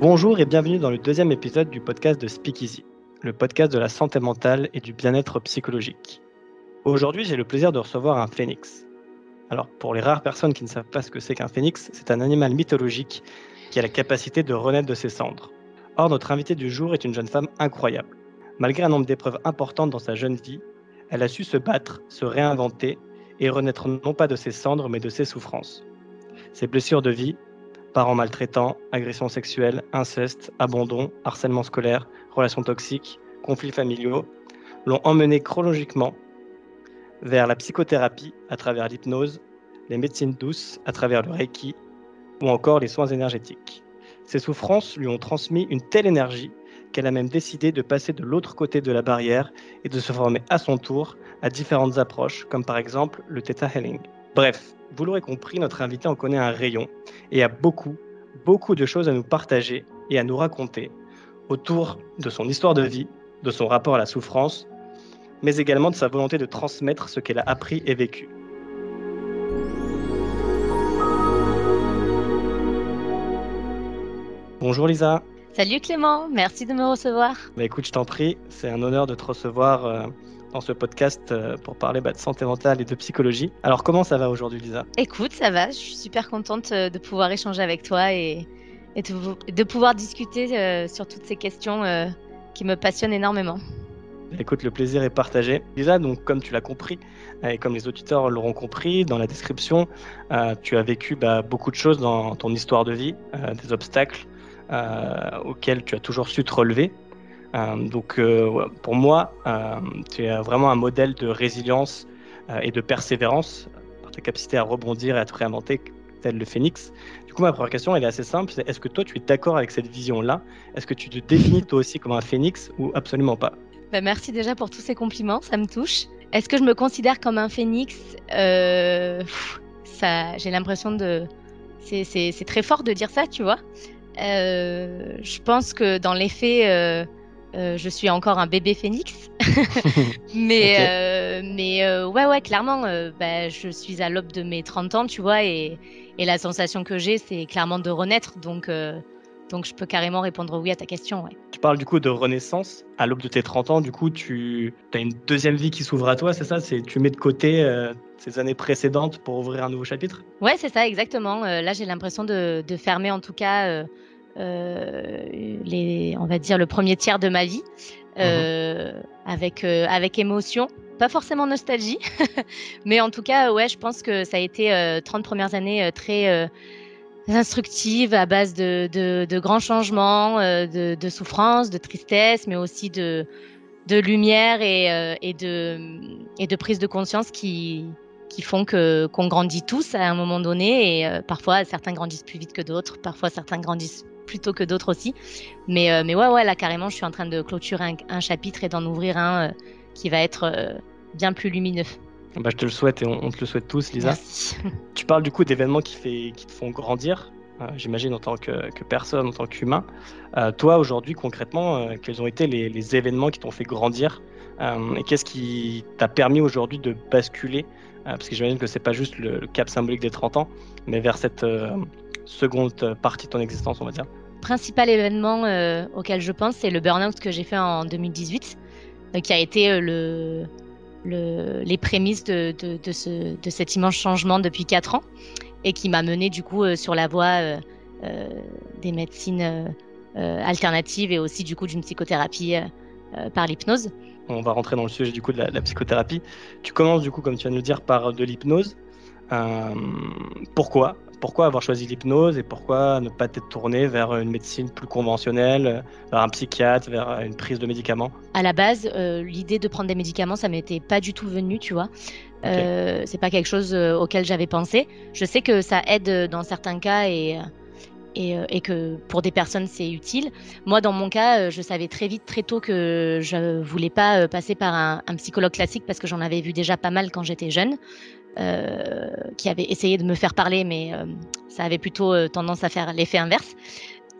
Bonjour et bienvenue dans le deuxième épisode du podcast de Speakeasy, le podcast de la santé mentale et du bien-être psychologique. Aujourd'hui, j'ai le plaisir de recevoir un phénix. Alors, pour les rares personnes qui ne savent pas ce que c'est qu'un phénix, c'est un animal mythologique qui a la capacité de renaître de ses cendres. Or, notre invitée du jour est une jeune femme incroyable. Malgré un nombre d'épreuves importantes dans sa jeune vie, elle a su se battre, se réinventer et renaître non pas de ses cendres, mais de ses souffrances. Ses blessures de vie, parents maltraitants, agressions sexuelles, inceste, abandon, harcèlement scolaire, relations toxiques, conflits familiaux, l'ont emmené chronologiquement vers la psychothérapie à travers l'hypnose, les médecines douces à travers le reiki ou encore les soins énergétiques. Ces souffrances lui ont transmis une telle énergie qu'elle a même décidé de passer de l'autre côté de la barrière et de se former à son tour à différentes approches, comme par exemple le Theta Healing. Bref, vous l'aurez compris, notre invité en connaît un rayon et a beaucoup, beaucoup de choses à nous partager et à nous raconter autour de son histoire de vie, de son rapport à la souffrance, mais également de sa volonté de transmettre ce qu'elle a appris et vécu. Bonjour Lisa. Salut Clément, merci de me recevoir. Bah écoute, je t'en prie, c'est un honneur de te recevoir euh, dans ce podcast euh, pour parler bah, de santé mentale et de psychologie. Alors comment ça va aujourd'hui Lisa? Écoute, ça va, je suis super contente euh, de pouvoir échanger avec toi et, de, pouvoir discuter sur toutes ces questions qui me passionnent énormément. Écoute, le plaisir est partagé. Lisa, donc comme tu l'as compris, et comme les auditeurs l'auront compris dans la description, tu as vécu bah, beaucoup de choses dans ton histoire de vie, des obstacles, euh, auquel tu as toujours su te relever. Euh, donc euh, pour moi, tu es vraiment un modèle de résilience et de persévérance par ta capacité à rebondir et à te réinventer tel le phénix. Du coup, ma première question, elle est assez simple. est-ce que toi, tu es d'accord avec cette vision-là? Est-ce que tu te définis toi aussi comme un phénix ou absolument pas? Bah, Merci déjà pour tous ces compliments, ça me touche. Est-ce que je me considère comme un phénix? J'ai l'impression de... C'est très fort de dire ça, tu vois. Euh, je pense que dans les faits, euh, euh, je suis encore un bébé phénix. mais mais ouais, ouais, clairement, bah, je suis à l'aube de mes 30 ans, tu vois, et, et la sensation que j'ai, c'est clairement de renaître. Donc, donc je peux carrément répondre oui à ta question. Ouais. Tu parles du coup de renaissance à l'aube de tes 30 ans. Du coup, tu as une deuxième vie qui s'ouvre à toi, c'est ça? C'est Tu mets de côté ces années précédentes pour ouvrir un nouveau chapitre? Ouais, c'est ça, exactement. là, j'ai l'impression de, de, fermer en tout cas euh, les, on va dire le premier tiers de ma vie, euh, mhm. avec, euh, avec émotion pas forcément nostalgie, mais en tout cas, ouais, je pense que ça a été 30 premières années très instructives à base de, de, grands changements, de, de souffrance, de tristesse, mais aussi de, de lumière et, et, de, et de prise de conscience qui, qui font que qu'on grandit tous à un moment donné et parfois certains grandissent plus vite que d'autres, parfois certains grandissent plutôt que d'autres aussi. Mais, euh, mais ouais, ouais, là, carrément, je suis en train de clôturer un, chapitre et d'en ouvrir un euh, qui va être euh, bien plus lumineux. Bah, je te le souhaite et on, te le souhaite tous, Lisa. Tu parles du coup d'événements qui, fait, qui te font grandir, j'imagine en tant que, personne, en tant qu'humain. toi, aujourd'hui, concrètement, quels ont été les, événements qui t'ont fait grandir et qu'est-ce qui t'a permis aujourd'hui de basculer Parce que j'imagine que c'est pas juste le, cap symbolique des 30 ans, mais vers cette seconde partie de ton existence, on va dire principal événement euh, auquel je pense, c'est le burn-out que j'ai fait en 2018, euh, qui a été euh, le, le, les prémices de, de, de, ce, de, cet immense changement depuis 4 ans et qui m'a mené du coup sur la voie des médecines alternatives et aussi du coup d'une psychothérapie par l'hypnose. On va rentrer dans le sujet du coup de la, la, psychothérapie. Tu commences du coup, comme tu viens de nous dire, par de l'hypnose. pourquoi? Pourquoi avoir choisi l'hypnose et pourquoi ne pas être tourné vers une médecine plus conventionnelle, vers un psychiatre, vers une prise de médicaments? À la base, euh, l'idée de prendre des médicaments, ça m'était pas du tout venu, tu vois. Euh, c'est pas quelque chose euh, auquel j'avais pensé. Je sais que ça aide dans certains cas et, et, et que pour des personnes c'est utile. Moi, dans mon cas, je savais très vite, très tôt que je voulais pas passer par un, un psychologue classique parce que j'en avais vu déjà pas mal quand j'étais jeune. Euh, qui avait essayé de me faire parler, mais euh, ça avait plutôt euh, tendance à faire l'effet inverse.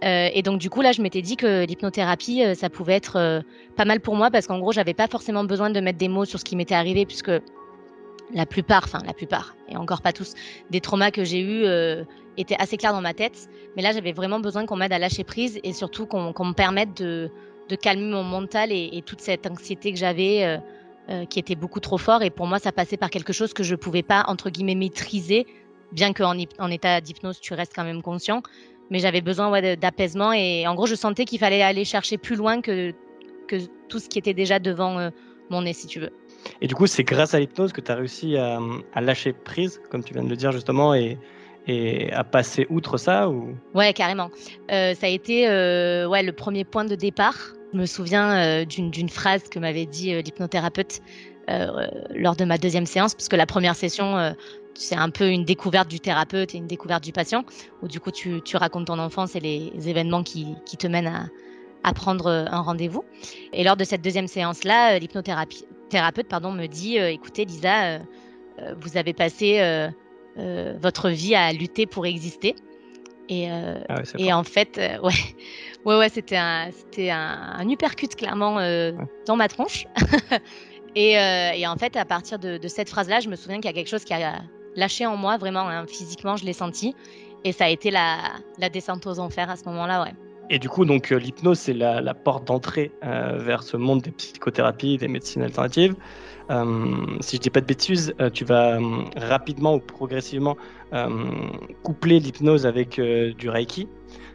et donc du coup là, je m'étais dit que l'hypnothérapie, ça pouvait être pas mal pour moi parce qu'en gros, j'avais pas forcément besoin de mettre des mots sur ce qui m'était arrivé puisque la plupart, enfin la plupart, et encore pas tous, des traumas que j'ai eus étaient assez clairs dans ma tête. Mais là, j'avais vraiment besoin qu'on m'aide à lâcher prise et surtout qu'on me permette de, calmer mon mental et, toute cette anxiété que j'avais euh, euh, qui était beaucoup trop fort. Et pour moi, ça passait par quelque chose que je ne pouvais pas, entre guillemets, maîtriser, bien qu'en en état d'hypnose, tu restes quand même conscient. Mais j'avais besoin d'apaisement et en gros, je sentais qu'il fallait aller chercher plus loin que, que tout ce qui était déjà devant mon nez, si tu veux. Et du coup, c'est grâce à l'hypnose que tu as réussi à, lâcher prise, comme tu viens de le dire justement, et, et à passer outre ça ou... Ouais, carrément. Euh, ça a été euh, ouais, le premier point de départ. Je me souviens euh, d'une phrase que m'avait dit l'hypnothérapeute lors de ma deuxième séance, parce que la première session, c'est un peu une découverte du thérapeute et une découverte du patient, où du coup tu, racontes ton enfance et les événements qui, te mènent à, à prendre un rendez-vous. Et lors de cette deuxième séance-là, l'hypnothérapie thérapeute pardon, me dit euh, écoutez, Lisa, euh, euh, vous avez passé votre vie à lutter pour exister. Et, ah et en fait, ouais, ouais, ouais, c'était un, c'était un, un, uppercut clairement dans ma tronche. et, et, en fait, à partir de, cette phrase-là, je me souviens qu'il y a quelque chose qui a lâché en moi, vraiment, hein, physiquement, je l'ai senti. Et ça a été la, la descente aux enfers à ce moment-là, ouais. Et du coup, donc euh, l'hypnose, c'est la, porte d'entrée euh, vers ce monde des psychothérapies, des médecines alternatives. Euh, si je dis pas de bêtises, tu vas rapidement ou progressivement coupler l'hypnose avec du Reiki.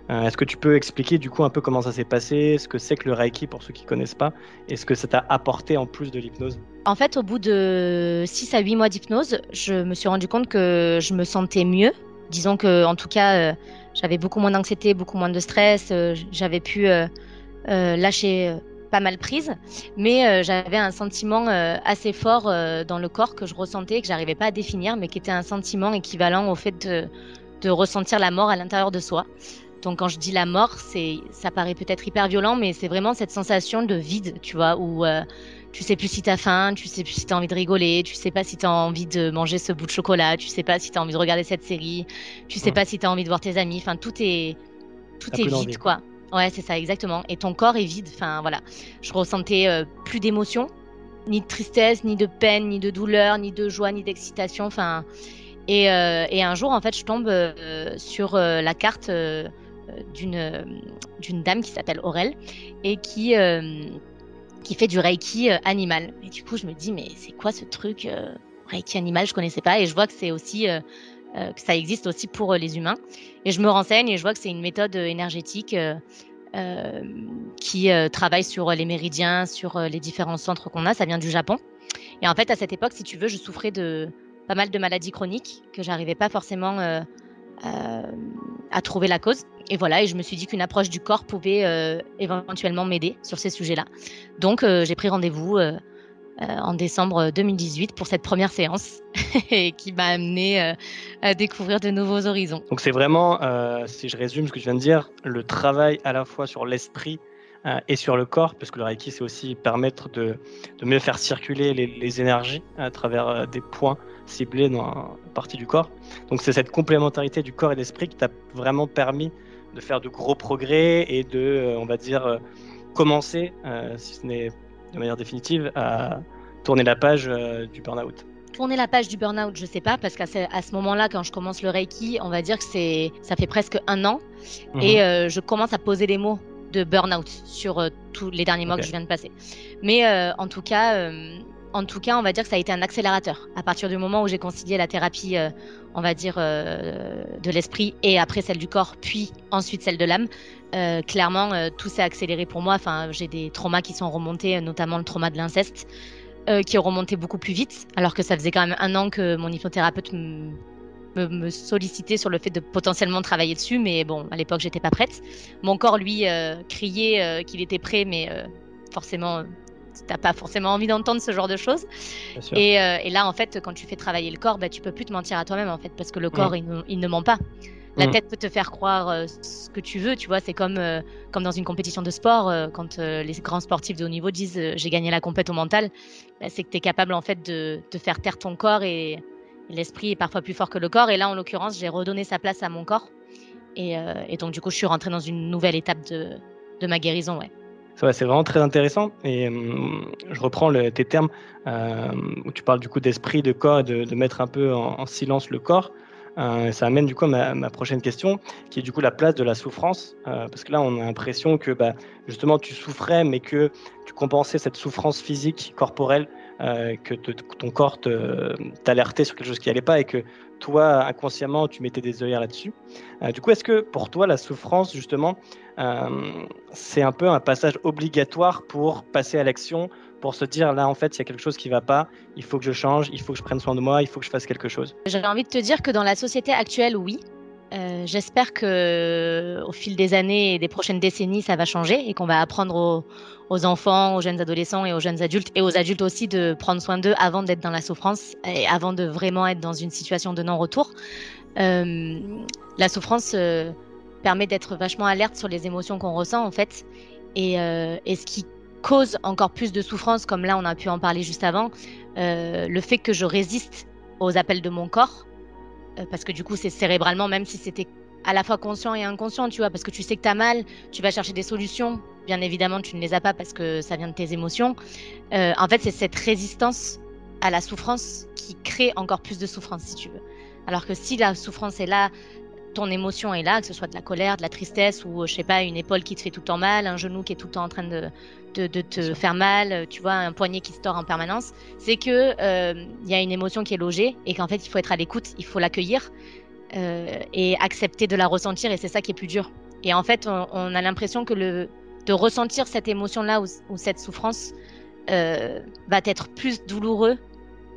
Est-ce que tu peux expliquer du coup un peu comment ça s'est passé, ce que c'est que le Reiki pour ceux qui connaissent pas, et ce que ça t'a apporté en plus de l'hypnose? En fait, au bout de 6 à 8 mois d'hypnose, je me suis rendu compte que je me sentais mieux. Disons que, en tout cas, j'avais beaucoup moins d'anxiété, beaucoup moins de stress. Euh, j'avais pu euh, euh, lâcher pas mal prise, mais j'avais un sentiment assez fort dans le corps que je ressentais, que j'arrivais pas à définir, mais qui était un sentiment équivalent au fait de, de ressentir la mort à l'intérieur de soi. Donc quand je dis la mort, c'est, ça paraît peut-être hyper violent, mais c'est vraiment cette sensation de vide, tu vois, où tu sais plus si tu as faim, tu sais plus si tu as envie de rigoler, tu sais pas si tu as envie de manger ce bout de chocolat, tu sais pas si tu as envie de regarder cette série, tu sais pas si tu as envie de voir tes amis, enfin tout est tout est vide quoi. Ouais, c'est ça exactement et ton corps est vide, enfin voilà. Je ressentais euh, plus d'émotions, ni de tristesse, ni de peine, ni de douleur, ni de joie, ni d'excitation, enfin et, euh, un jour en fait, je tombe euh, sur la carte d'une d'une dame qui s'appelle Aurel et qui qui fait du Reiki animal. Et du coup, je me dis, mais c'est quoi ce truc Reiki animal? Je connaissais pas. Et je vois que c'est aussi que ça existe aussi pour les humains. Et je me renseigne et je vois que c'est une méthode énergétique qui travaille sur les méridiens, sur les différents centres qu'on a. Ça vient du Japon. Et en fait, à cette époque, si tu veux, je souffrais de pas mal de maladies chroniques que j'arrivais pas forcément à trouver la cause. Et voilà, et je me suis dit qu'une approche du corps pouvait euh, éventuellement m'aider sur ces sujets-là. Donc euh, j'ai pris rendez-vous euh, en décembre 2018 pour cette première séance qui m'a amené à découvrir de nouveaux horizons. Donc c'est vraiment, si je résume ce que tu viens de dire, le travail à la fois sur l'esprit et sur le corps, parce que le Reiki, c'est aussi permettre de, mieux faire circuler les, énergies à travers des points ciblés dans une partie du corps. Donc c'est cette complémentarité du corps et de l'esprit qui t'a vraiment permis de faire de gros progrès et de, euh, on va dire, euh, commencer, euh, si ce n'est de manière définitive, à tourner la page du burn-out Tourner la page du burn-out, je sais pas, parce qu'à ce, ce moment-là, quand je commence le Reiki, on va dire que c'est, ça fait presque un an, mhm. et je commence à poser les mots de burn-out sur tous les derniers mois que je viens de passer. Mais en tout cas, en tout cas, on va dire que ça a été un accélérateur. À partir du moment où j'ai concilié la thérapie, euh, on va dire, euh, de l'esprit et après celle du corps, puis ensuite celle de l'âme, euh, clairement, tout s'est accéléré pour moi. Enfin, j'ai des traumas qui sont remontés, notamment le trauma de l'inceste, qui est remonté beaucoup plus vite, alors que ça faisait quand même un an que mon hypnothérapeute me, sollicitait sur le fait de potentiellement travailler dessus, mais bon, à l'époque, j'étais pas prête. Mon corps, lui, criait qu'il était prêt, mais forcément t'as pas forcément envie d'entendre ce genre de choses. Et, euh, et, là, en fait, quand tu fais travailler le corps, bah, tu peux plus te mentir à toi-même, en fait, parce que le corps, il, ne ment pas. La mm. tête peut te faire croire euh, ce que tu veux, tu vois. C'est comme, euh, comme dans une compétition de sport, quand les grands sportifs de haut niveau disent j'ai gagné la compète au mental, bah, c'est que tu es capable en fait de, de, faire taire ton corps et, l'esprit est parfois plus fort que le corps. Et là, en l'occurrence, j'ai redonné sa place à mon corps. Et, et, donc, du coup, je suis rentrée dans une nouvelle étape de, de ma guérison, ouais. C'est vraiment très intéressant. Et je reprends tes termes où tu parles du coup d'esprit, de corps et de, mettre un peu en silence le corps. Euh, ça amène du coup à ma, prochaine question, qui est du coup la place de la souffrance, euh, parce que là on a l'impression que bah, justement tu souffrais, mais que tu compensais cette souffrance physique, corporelle, euh, que ton corps t'alertait sur quelque chose qui n'allait pas et que toi inconsciemment tu mettais des œillères là-dessus. du coup, est-ce que pour toi la souffrance justement c'est un peu un passage obligatoire pour passer à l'action pour se dire là en fait il y a quelque chose qui va pas, il faut que je change, il faut que je prenne soin de moi, il faut que je fasse quelque chose? J'aurais envie de te dire que dans la société actuelle, oui. Euh, j'espère que au fil des années et des prochaines décennies, ça va changer et qu'on va apprendre aux, enfants, aux jeunes adolescents et aux jeunes adultes et aux adultes aussi de prendre soin d'eux avant d'être dans la souffrance et avant de vraiment être dans une situation de non-retour. Euh, la souffrance euh, permet d'être vachement alerte sur les émotions qu'on ressent en fait et, et ce qui cause encore plus de souffrance, comme là on a pu en parler juste avant, euh, le fait que je résiste aux appels de mon corps, euh, parce que du coup c'est cérébralement, même si c'était à la fois conscient et inconscient, tu vois, parce que tu sais que tu as mal, tu vas chercher des solutions, bien évidemment tu ne les as pas parce que ça vient de tes émotions. Euh, en fait c'est cette résistance à la souffrance qui crée encore plus de souffrance, si tu veux. Alors que si la souffrance est là, ton émotion est là, que ce soit de la colère, de la tristesse ou je sais pas une épaule qui te fait tout le temps mal, un genou qui est tout le temps en train de, de, te faire mal, tu vois, un poignet qui se tord en permanence, c'est que il euh, y a une émotion qui est logée et qu'en fait il faut être à l'écoute, il faut l'accueillir euh, et accepter de la ressentir et c'est ça qui est plus dur. Et en fait, on, a l'impression que le de ressentir cette émotion-là ou, cette souffrance euh, va être plus douloureux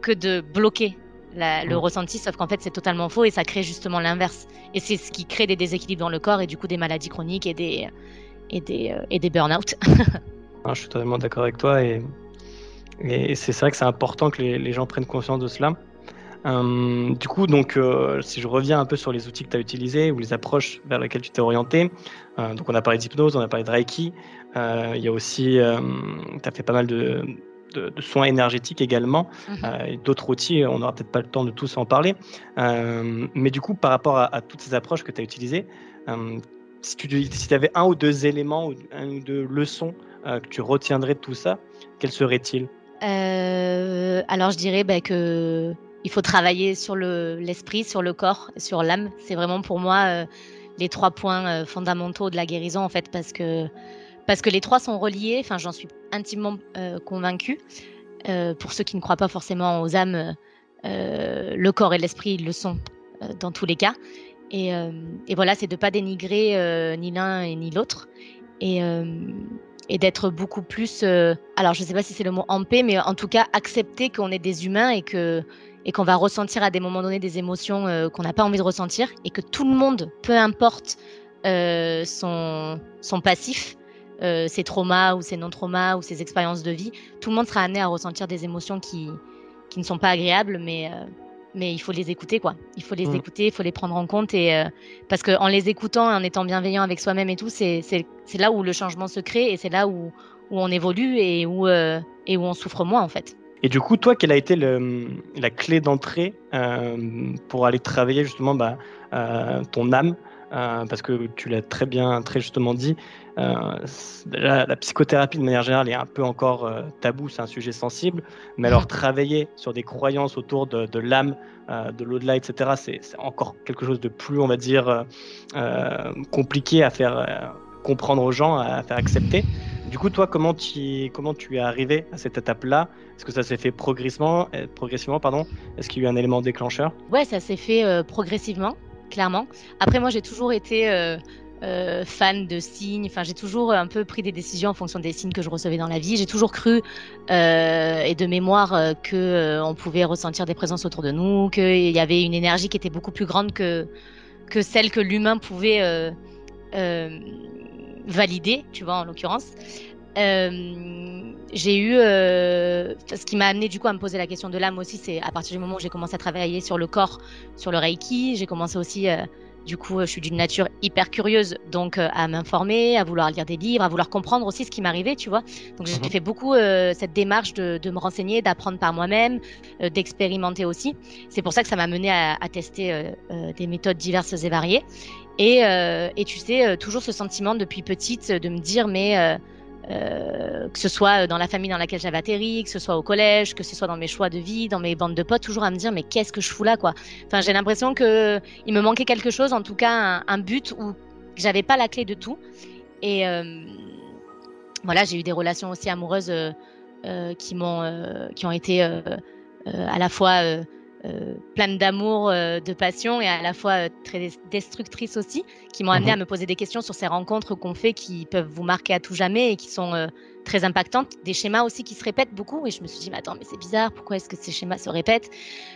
que de bloquer le ressenti, sauf qu'en fait c'est totalement faux et ça crée justement l'inverse. Et c'est ce qui crée des déséquilibres dans le corps et du coup des maladies chroniques et des, et des, et des burn-out. je suis totalement d'accord avec toi et, et c'est vrai que c'est important que les, gens prennent conscience de cela. Euh, du coup, donc, euh, si je reviens un peu sur les outils que tu as utilisés ou les approches vers lesquelles tu t'es orienté, euh, donc on a parlé d'hypnose, on a parlé de Reiki, il y a aussi, tu as fait pas mal de, de, soins énergétiques également, mhm. et d'autres outils, on n'aura peut-être pas le temps de tous en parler. mais du coup, par rapport à, toutes ces approches que tu as utilisées, si tu si avais un ou deux éléments, ou un ou deux leçons que tu retiendrais de tout ça, quels seraient-ils? Alors, je dirais bah, que il faut travailler sur l'esprit, sur le corps, sur l'âme. C'est vraiment pour moi euh, les trois points fondamentaux de la guérison, en fait, parce que, parce que les trois sont reliés. Enfin, j'en suis intimement convaincue. pour ceux qui ne croient pas forcément aux âmes, le corps et l'esprit le sont dans tous les cas. Et, voilà, c'est de pas dénigrer ni l'un ni l'autre. Et, et d'être beaucoup plus, euh, alors je ne sais pas si c'est le mot en paix, mais en tout cas accepter qu'on est des humains et que et qu'on va ressentir à des moments donnés des émotions euh, qu'on n'a pas envie de ressentir et que tout le monde, peu importe euh, son, son passif, ses traumas ou ses non-traumas ou ses expériences de vie, tout le monde sera amené à ressentir des émotions qui, qui ne sont pas agréables, mais mais il faut les écouter quoi. Il faut les mm. écouter, il faut les prendre en compte et euh, parce que en les écoutant, en étant bienveillant avec soi-même et tout, c'est là où le changement se crée et c'est là où où on évolue et où euh, et où on souffre moins en fait. Et du coup, toi, quelle a été le, la clé d'entrée euh, pour aller travailler justement bah, ton âme? Parce que tu l'as très bien, très justement dit, euh, la, psychothérapie de manière générale est un peu encore euh, tabou, c'est un sujet sensible, mais alors travailler sur des croyances autour de, l'âme, euh, de l'au-delà, etc., c'est encore quelque chose de plus, on va dire, compliqué à faire comprendre aux gens, à faire accepter. Du coup, toi, comment tu, es arrivé à cette étape-là? Est-ce que ça s'est fait progressivement, progressivement pardon? Est-ce qu'il y a eu un élément déclencheur? Ouais, ça s'est fait progressivement, clairement. Après, moi, j'ai toujours été euh, fan de signes. Enfin, j'ai toujours un peu pris des décisions en fonction des signes que je recevais dans la vie. J'ai toujours cru euh, et de mémoire euh, que euh, on pouvait ressentir des présences autour de nous, qu'il y avait une énergie qui était beaucoup plus grande que celle que l'humain pouvait valider. Tu vois, en l'occurrence. j'ai eu ce qui m'a amené du coup à me poser la question de l'âme aussi, c'est à partir du moment où j'ai commencé à travailler sur le corps, sur le reiki, j'ai commencé aussi du coup, je suis d'une nature hyper curieuse, donc euh, à m'informer, à vouloir lire des livres, à vouloir comprendre aussi ce qui m'arrivait, tu vois. Donc j'ai mhm. fait beaucoup euh, cette démarche de, me renseigner, d'apprendre par moi-même, euh, d'expérimenter aussi. C'est pour ça que ça m'a mené à, tester des méthodes diverses et variées. Et, et tu sais, toujours ce sentiment depuis petite de me dire, mais que ce soit dans la famille dans laquelle j'avais atterri, que ce soit au collège, que ce soit dans mes choix de vie, dans mes bandes de potes, toujours à me dire mais qu'est-ce que je fous là quoi? Enfin j'ai l'impression que il me manquait quelque chose, en tout cas un, but où j'avais pas la clé de tout. Et voilà j'ai eu des relations aussi amoureuses qui m'ont qui ont été à la fois euh, pleine d'amour, euh, de passion et à la fois euh, très destructrices aussi, qui m'ont amené à mhm. me poser des questions sur ces rencontres qu'on fait qui peuvent vous marquer à tout jamais et qui sont très impactantes. Des schémas aussi qui se répètent beaucoup et je me suis dit, mais attends, mais c'est bizarre, pourquoi est-ce que ces schémas se répètent?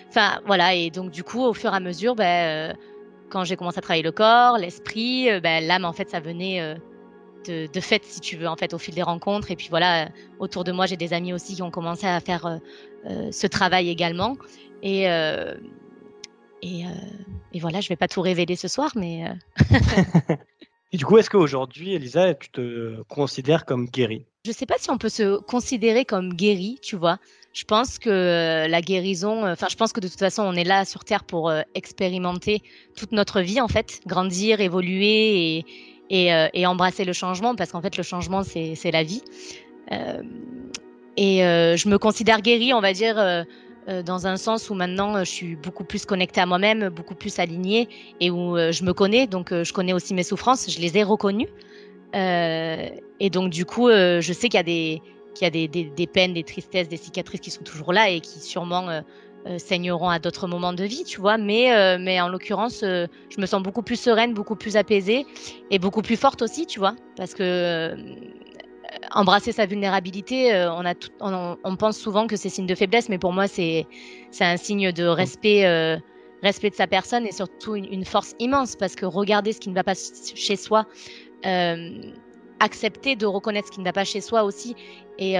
Enfin, voilà, et donc du coup, au fur et à mesure, ben, quand j'ai commencé à travailler le corps, l'esprit, ben, l'âme, en fait, ça venait de, de, fait, si tu veux, en fait, au fil des rencontres. Et puis voilà, autour de moi, j'ai des amis aussi qui ont commencé à faire ce travail également. Et, euh, et, euh, et, voilà, je vais pas tout révéler ce soir, mais. Euh, et du coup, est-ce qu'aujourd'hui, Elisa, tu te considères comme guérie? Je sais pas si on peut se considérer comme guérie, tu vois. Je pense que la guérison, enfin, je pense que de toute façon, on est là sur Terre pour expérimenter toute notre vie, en fait, grandir, évoluer et, et, et embrasser le changement, parce qu'en fait, le changement, c'est la vie. Et je me considère guérie, on va dire euh, dans un sens où maintenant euh, je suis beaucoup plus connectée à moi-même, beaucoup plus alignée et où euh, je me connais, donc je connais aussi mes souffrances, je les ai reconnues. et donc du coup, je sais qu'il y a, des, peines, des tristesses, des cicatrices qui sont toujours là et qui sûrement saigneront à d'autres moments de vie, tu vois. Mais, mais en l'occurrence, je me sens beaucoup plus sereine, beaucoup plus apaisée et beaucoup plus forte aussi, tu vois. Parce que embrasser sa vulnérabilité, euh, on, a on, pense souvent que c'est signe de faiblesse, mais pour moi, c'est un signe de respect, euh, respect de sa personne et surtout une, force immense parce que regarder ce qui ne va pas chez soi, euh, accepter de reconnaître ce qui ne va pas chez soi aussi et,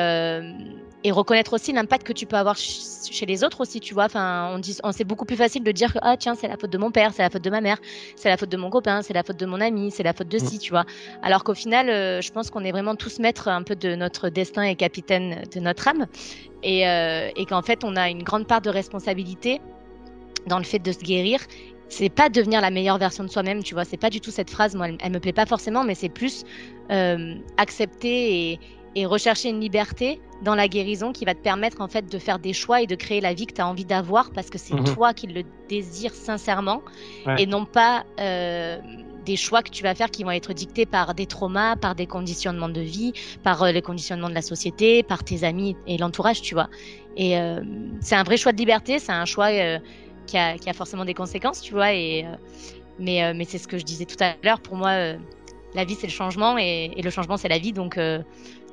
et reconnaître aussi l'impact que tu peux avoir chez les autres aussi, tu vois. Enfin, on dit, on, c'est beaucoup plus facile de dire que ah tiens c'est la faute de mon père, c'est la faute de ma mère, c'est la faute de mon copain, c'est la faute de mon ami, c'est la faute de ci, mm. tu vois. Alors qu'au final, euh, je pense qu'on est vraiment tous maîtres un peu de notre destin et capitaine de notre âme, et, euh, et qu'en fait on a une grande part de responsabilité dans le fait de se guérir c'est pas devenir la meilleure version de soi-même, tu vois. C'est pas du tout cette phrase, moi, elle, me plaît pas forcément, mais c'est plus euh, accepter et, et rechercher une liberté dans la guérison qui va te permettre en fait de faire des choix et de créer la vie que tu as envie d'avoir parce que c'est mhm. toi qui le désires sincèrement et non pas euh, des choix que tu vas faire qui vont être dictés par des traumas, par des conditionnements de vie, par euh, les conditionnements de la société, par tes amis et l'entourage, tu vois. Et euh, c'est un vrai choix de liberté, c'est un choix qui a, forcément des conséquences, tu vois. Et, mais mais c'est ce que je disais tout à l'heure, pour moi la vie c'est le changement et, le changement c'est la vie donc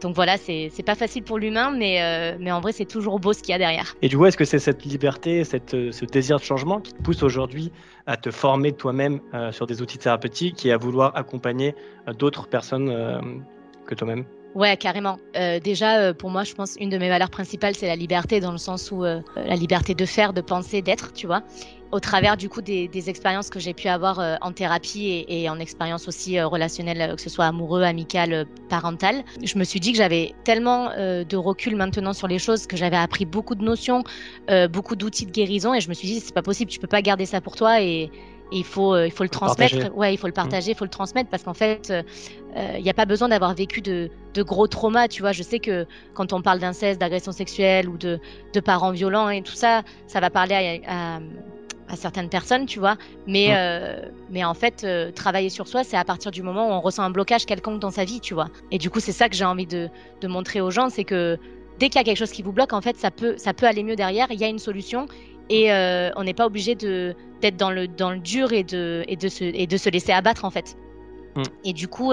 donc voilà, c'est pas facile pour l'humain, mais, euh, en vrai, c'est toujours beau ce qu'il y a derrière. Et du coup, est-ce que c'est cette liberté, euh, ce désir de changement qui te pousse aujourd'hui à te former toi-même euh, sur des outils thérapeutiques et à vouloir accompagner d'autres personnes que toi-même? Ouais, carrément. déjà, pour moi, je pense une de mes valeurs principales, c'est la liberté, dans le sens où la liberté de faire, de penser, d'être, tu vois au travers du coup des, expériences que j'ai pu avoir euh, en thérapie et, en expérience aussi euh, relationnelle, euh, que ce soit amoureux, amical, parental, je me suis dit que j'avais tellement de recul maintenant sur les choses, que j'avais appris beaucoup de notions, beaucoup d'outils de guérison, et je me suis dit c'est pas possible, tu peux pas garder ça pour toi et, il faut, il faut le transmettre. Ouais, il faut le partager, il faut le transmettre parce qu'en fait, il n'y a pas besoin d'avoir vécu de, gros traumas. Tu vois, je sais que quand on parle d'inceste, d'agression sexuelle ou de, parents violents et tout ça, ça va parler à à certaines personnes, tu vois. Mais, euh, mais en fait, euh, travailler sur soi, c'est à partir du moment où on ressent un blocage quelconque dans sa vie, tu vois. Et du coup, c'est ça que j'ai envie de, de, montrer aux gens, c'est que dès qu'il y a quelque chose qui vous bloque, en fait, ça peut, ça peut aller mieux derrière. Il y a une solution et euh, on n'est pas obligé de d'être dans le dans le dur et de et de se et de se laisser abattre en fait. Mm. Et du coup,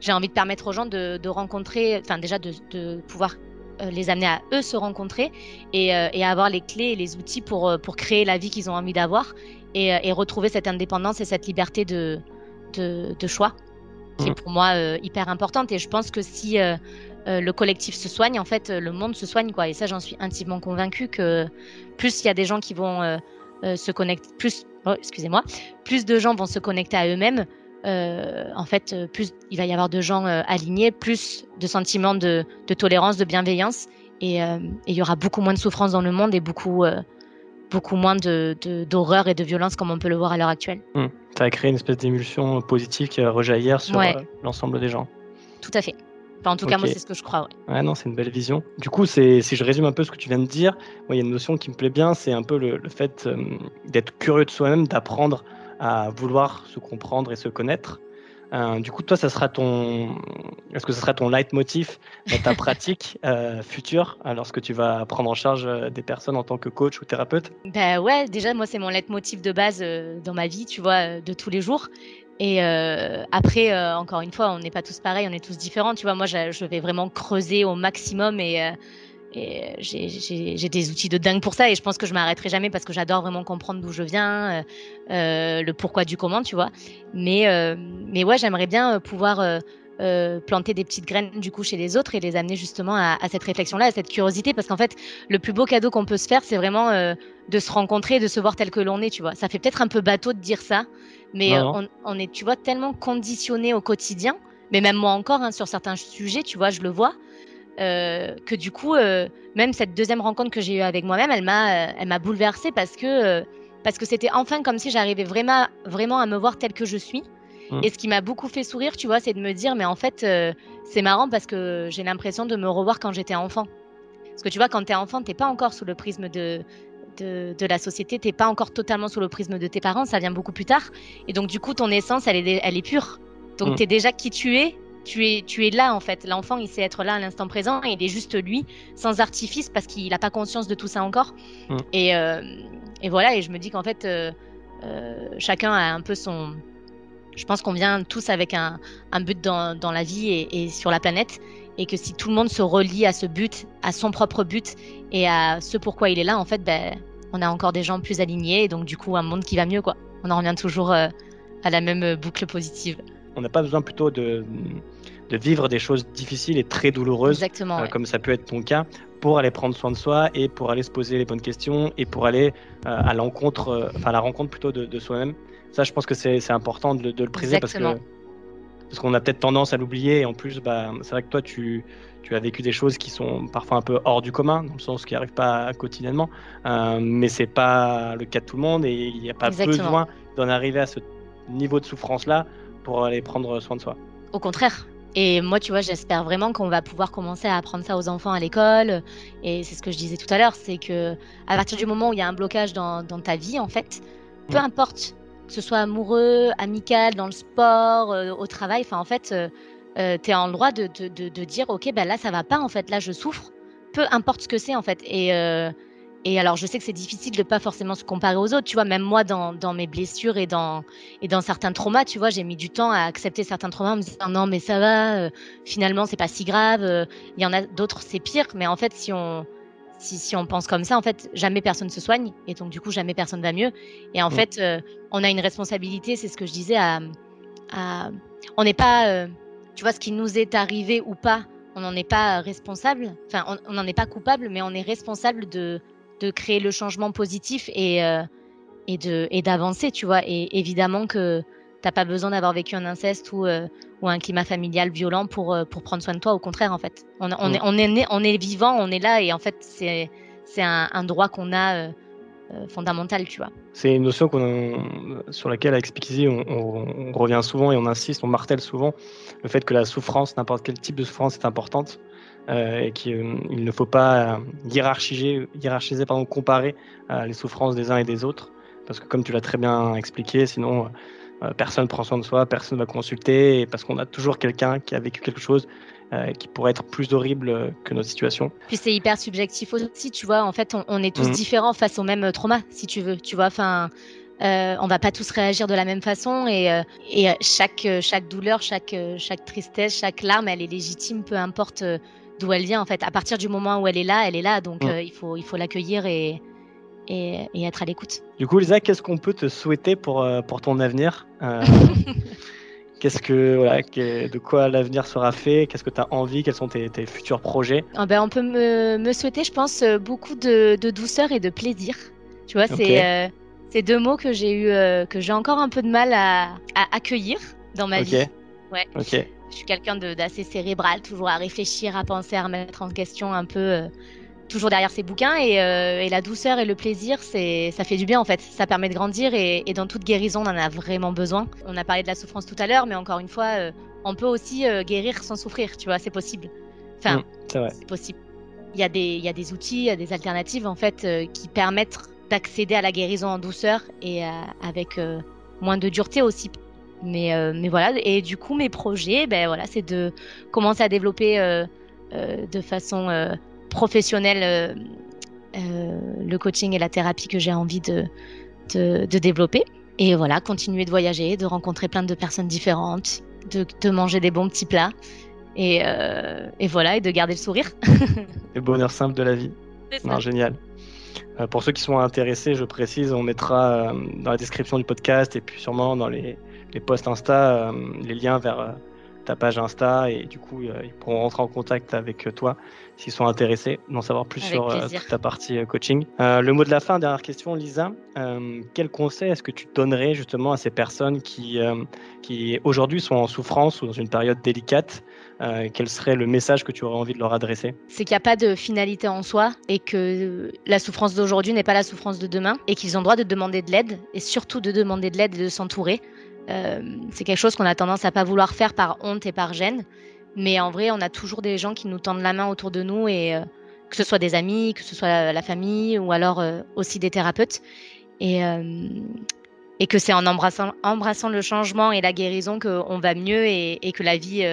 j'ai envie de permettre aux gens de, de rencontrer, enfin déjà de, de pouvoir euh, les amener à eux se rencontrer et, euh, et, avoir les clés et les outils pour, euh, pour créer la vie qu'ils ont envie d'avoir et, et, retrouver cette indépendance et cette liberté de, de, de choix qui est mmh. pour moi hyper importante. Et je pense que si le collectif se soigne, en fait, le monde se soigne. Quoi. Et ça, j'en suis intimement convaincue que plus il y a des gens qui vont se connecter, plus, oh, excusez-moi, plus de gens vont se connecter à eux-mêmes, euh, en fait, euh, plus il va y avoir de gens euh, alignés, plus de sentiments de, tolérance, de bienveillance, et, il y aura beaucoup moins de souffrance dans le monde et beaucoup, beaucoup moins d'horreur et de violence comme on peut le voir à l'heure actuelle. Mmh. Ça a créé une espèce d'émulsion positive qui va rejaillir sur l'ensemble des gens. Tout à fait. En tout cas, moi, c'est ce que je crois. Ouais, non, c'est une belle vision. Du coup, si je résume un peu ce que tu viens de dire, il y a une notion qui me plaît bien, c'est un peu le, fait euh, d'être curieux de soi-même, d'apprendre à vouloir se comprendre et se connaître. Euh, du coup, toi, ça sera ton, est-ce que ce sera ton leitmotiv dans ta pratique euh, future lorsque tu vas prendre en charge des personnes en tant que coach ou thérapeute? Ben ouais, déjà moi c'est mon leitmotiv de base dans ma vie, tu vois, de tous les jours. Et euh, après, euh, encore une fois, on n'est pas tous pareils, on est tous différents. Tu vois, moi, je, vais vraiment creuser au maximum et, euh, j'ai des outils de dingue pour ça. Et je pense que je m'arrêterai jamais parce que j'adore vraiment comprendre d'où je viens, le pourquoi du comment, tu vois. Mais, mais ouais, j'aimerais bien pouvoir planter des petites graines du coup chez les autres et les amener justement à, à cette réflexion-là, à cette curiosité, parce qu'en fait, le plus beau cadeau qu'on peut se faire, c'est vraiment de se rencontrer, de se voir tel que l'on est, tu vois. Ça fait peut-être un peu bateau de dire ça, mais euh, on, est, tu vois, tellement conditionné au quotidien, mais même moi encore, hein, sur certains sujets, tu vois, je le vois, euh, que du coup, euh, même cette deuxième rencontre que j'ai eue avec moi-même, elle m'a, elle m'a bouleversée parce que, parce que c'était enfin comme si j'arrivais vraiment, vraiment à me voir telle que je suis. Mmh. Et ce qui m'a beaucoup fait sourire, tu vois, c'est de me dire, mais en fait, c'est marrant parce que j'ai l'impression de me revoir quand j'étais enfant. Parce que tu vois, quand tu es enfant, t'es pas encore sous le prisme de, de, la société, t'es pas encore totalement sous le prisme de tes parents, ça vient beaucoup plus tard. Et donc du coup, ton essence, elle est, elle est pure. Donc mm. tu es déjà qui tu es, tu es, tu es là en fait. L'enfant, il sait être là à l'instant présent et il est juste lui, sans artifice, parce qu'il n'a pas conscience de tout ça encore. Mm. Et, euh, et, voilà, et je me dis qu'en fait, euh, euh, chacun a un peu son... Je pense qu'on vient tous avec un, un but dans, dans, la vie et, et, sur la planète. Et que si tout le monde se relie à ce but, à son propre but et à ce pourquoi il est là, en fait, ben, on a encore des gens plus alignés et donc du coup un monde qui va mieux quoi. On en revient toujours euh, à la même boucle positive. On n'a pas besoin plutôt de, de, vivre des choses difficiles et très douloureuses, Exactement, euh, comme ça peut être ton cas, pour aller prendre soin de soi et pour aller se poser les bonnes questions et pour aller euh, à l'encontre, enfin à la rencontre plutôt de, soi-même. Ça, je pense que c'est important de, de, le préciser parce que parce qu'on a peut-être tendance à l'oublier et en plus, bah, c'est vrai que toi, tu tu as vécu des choses qui sont parfois un peu hors du commun, dans le sens qui n'arrivent pas quotidiennement, euh, mais c'est pas le cas de tout le monde et il n'y a pas besoin d'en arriver à ce niveau de souffrance-là pour aller prendre soin de soi. Au contraire. Et moi, tu vois, j'espère vraiment qu'on va pouvoir commencer à apprendre ça aux enfants à l'école. Et c'est ce que je disais tout à l'heure, c'est que à partir du moment où il y a un blocage dans, ta vie, en fait, peu importe que ce soit amoureux, amical, dans le sport, euh, au travail, enfin, en fait, euh, euh, tu es en droit de, de, de, dire ok ben là ça va pas en fait là je souffre. Peu importe ce que c'est en fait. Et euh, et alors je sais que c'est difficile de pas forcément se comparer aux autres tu vois. Même moi dans, dans mes blessures et dans et dans certains traumas tu vois j'ai mis du temps à accepter certains traumas en me disant non mais ça va finalement c'est pas si grave il y en a d'autres c'est pire. Mais en fait si on si, si, on pense comme ça, en fait, jamais personne se soigne et donc du coup, jamais personne va mieux. Et en fait, on a une responsabilité, c'est ce que je disais, à, à on n'est pas, tu vois, ce qui nous est arrivé ou pas, on n'en est pas responsable. Enfin, on n'en est pas coupable, mais on est responsable de, de créer le changement positif et, euh, et de et d'avancer, tu vois. Et évidemment que t'as pas besoin d'avoir vécu un inceste ou, euh, ou un climat familial violent pour, euh, pour prendre soin de toi. Au contraire, en fait, on, on mm. est on est on est vivant, on est là et en fait c'est un, un droit qu'on a euh, fondamentale, tu vois. C'est une notion sur laquelle, avec Speakeasy, on, revient souvent et on insiste, on martèle souvent le fait que la souffrance, n'importe quel type de souffrance, est importante euh, et qu'il ne faut pas hiérarchiser, hiérarchiser pardon, comparer les souffrances des uns et des autres. Parce que, comme tu l'as très bien expliqué, sinon personne prend soin de soi, personne va consulter, parce qu'on a toujours quelqu'un qui a vécu quelque chose euh, qui pourrait être plus horrible que notre situation. Puis c'est hyper subjectif aussi, tu vois. En fait, on, est tous mhm. différents face au même trauma, si tu veux. Tu vois, enfin. Euh, on va pas tous réagir de la même façon et, euh, et chaque, chaque douleur, chaque, chaque tristesse, chaque larme, elle est légitime, peu importe d'où elle vient. En fait, à partir du moment où elle est là, elle est là. Donc, mhm. il faut, il faut l'accueillir et, et, et, être à l'écoute. Du coup, Lisa, qu'est-ce qu'on peut te souhaiter pour, pour ton avenir Qu'est-ce que voilà, de quoi l'avenir sera fait Qu'est-ce que tu as envie Quels sont tes, futurs projets? Ah ben, On peut me, souhaiter, je pense, euh, beaucoup de, douceur et de plaisir. Tu vois, c'est euh, ces deux mots que j'ai eu, euh, que j'ai encore un peu de mal à, accueillir dans ma vie. Ouais. Je suis quelqu'un d'assez cérébral, toujours à réfléchir, à penser, à remettre en question un peu toujours derrière ses bouquins euh, et, la douceur et le plaisir, c'est ça fait du bien en fait. Ça permet de grandir et, dans toute guérison, on en a vraiment besoin. On a parlé de la souffrance tout à l'heure, mais encore une fois, euh, on peut aussi guérir sans souffrir, tu vois, c'est possible. Enfin, mm, c'est possible. Il y, a des, il y a des outils, il y a des alternatives en fait qui permettent d'accéder à la guérison en douceur et avec moins de dureté aussi. Mais, mais voilà, et du coup, mes projets, ben voilà, c'est de commencer à développer de façon professionnelle le coaching et la thérapie que j'ai envie de, de, de, développer. Et voilà, continuer de voyager, de rencontrer plein de personnes différentes, de, de manger des bons petits plats. Et, euh, et, voilà, et de garder le sourire. le bonheur simple de la vie. Non, génial. Euh, pour ceux qui sont intéressés, je précise, on mettra euh, dans la description du podcast et puis sûrement dans les, les posts Insta les liens vers ta page Insta et du coup ils pourront rentrer en contact avec toi s'ils sont intéressés d'en savoir plus sur euh, ta partie euh, coaching. Euh, le mot de la fin, dernière question, Lisa. quel conseil est-ce que tu donnerais justement à ces personnes qui, qui aujourd'hui sont en souffrance ou dans une période délicate? Quel serait le message que tu aurais envie de leur adresser? C'est qu'il n'y a pas de finalité en soi et que la souffrance d'aujourd'hui n'est pas la souffrance de demain et qu'ils ont le droit de demander de l'aide et surtout de demander de l'aide et de s'entourer. C'est quelque chose qu'on a tendance à pas vouloir faire par honte et par gêne. Mais en vrai, on a toujours des gens qui nous tendent la main autour de nous, et euh, que ce soit des amis, que ce soit la, famille, ou alors euh, aussi des thérapeutes. Et, euh, et que c'est en embrassant, embrassant le changement et la guérison qu'on va mieux et, et, que la vie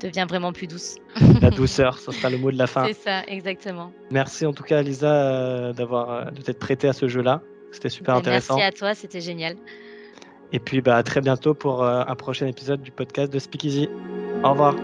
devient vraiment plus douce. La douceur, ce sera le mot de la fin. C'est ça, exactement. Merci en tout cas, Lisa, d'avoir de t'être prêtée à ce jeu-là. C'était super ben, intéressant. Merci à toi, c'était génial. Et puis bah, à très bientôt pour un prochain épisode du podcast de Speakeasy. Au revoir.